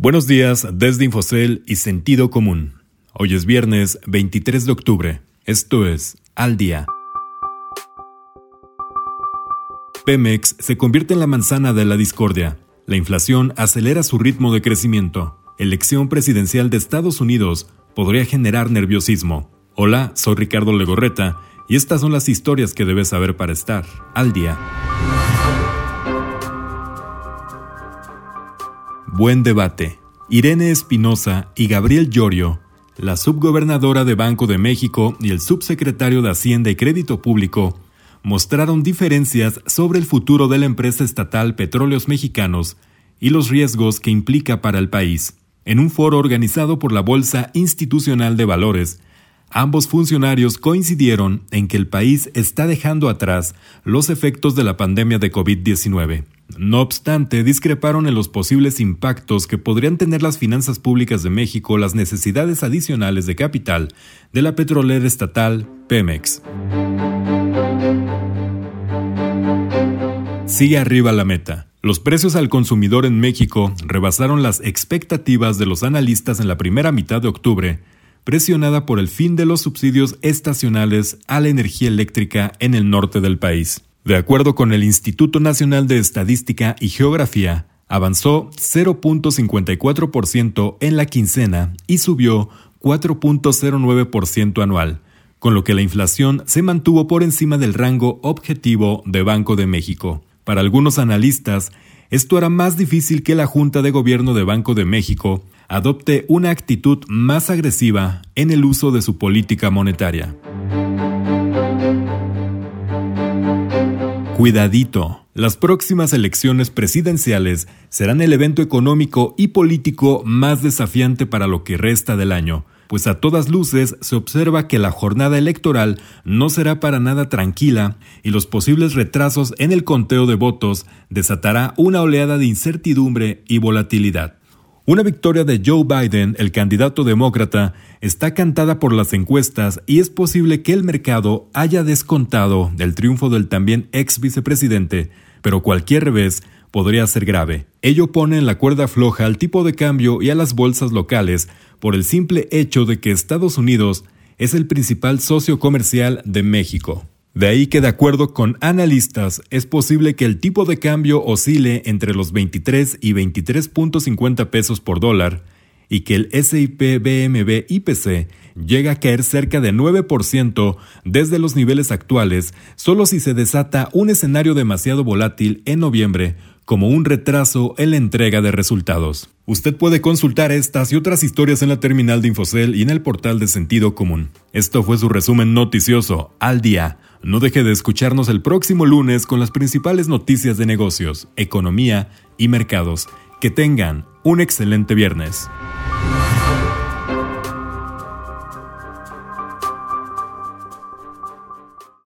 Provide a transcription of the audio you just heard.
Buenos días desde Infocel y Sentido Común. Hoy es viernes 23 de octubre. Esto es Al Día. Pemex se convierte en la manzana de la discordia. La inflación acelera su ritmo de crecimiento. Elección presidencial de Estados Unidos podría generar nerviosismo. Hola, soy Ricardo Legorreta y estas son las historias que debes saber para estar al día. Buen debate. Irene Espinosa y Gabriel Llorio, la subgobernadora de Banco de México y el subsecretario de Hacienda y Crédito Público, mostraron diferencias sobre el futuro de la empresa estatal Petróleos Mexicanos y los riesgos que implica para el país. En un foro organizado por la Bolsa Institucional de Valores, ambos funcionarios coincidieron en que el país está dejando atrás los efectos de la pandemia de COVID-19 no obstante, discreparon en los posibles impactos que podrían tener las finanzas públicas de México las necesidades adicionales de capital de la petrolera estatal Pemex. Sigue arriba la meta. Los precios al consumidor en México rebasaron las expectativas de los analistas en la primera mitad de octubre, presionada por el fin de los subsidios estacionales a la energía eléctrica en el norte del país. De acuerdo con el Instituto Nacional de Estadística y Geografía, avanzó 0.54% en la quincena y subió 4.09% anual, con lo que la inflación se mantuvo por encima del rango objetivo de Banco de México. Para algunos analistas, esto hará más difícil que la Junta de Gobierno de Banco de México adopte una actitud más agresiva en el uso de su política monetaria. Cuidadito. Las próximas elecciones presidenciales serán el evento económico y político más desafiante para lo que resta del año, pues a todas luces se observa que la jornada electoral no será para nada tranquila y los posibles retrasos en el conteo de votos desatará una oleada de incertidumbre y volatilidad. Una victoria de Joe Biden, el candidato demócrata, está cantada por las encuestas y es posible que el mercado haya descontado del triunfo del también ex vicepresidente, pero cualquier revés podría ser grave. Ello pone en la cuerda floja al tipo de cambio y a las bolsas locales por el simple hecho de que Estados Unidos es el principal socio comercial de México. De ahí que de acuerdo con analistas es posible que el tipo de cambio oscile entre los 23 y 23.50 pesos por dólar y que el SIP BMB IPC llegue a caer cerca de 9% desde los niveles actuales solo si se desata un escenario demasiado volátil en noviembre como un retraso en la entrega de resultados. Usted puede consultar estas y otras historias en la terminal de Infocel y en el portal de Sentido Común. Esto fue su resumen noticioso al día no deje de escucharnos el próximo lunes con las principales noticias de negocios, economía y mercados. Que tengan un excelente viernes.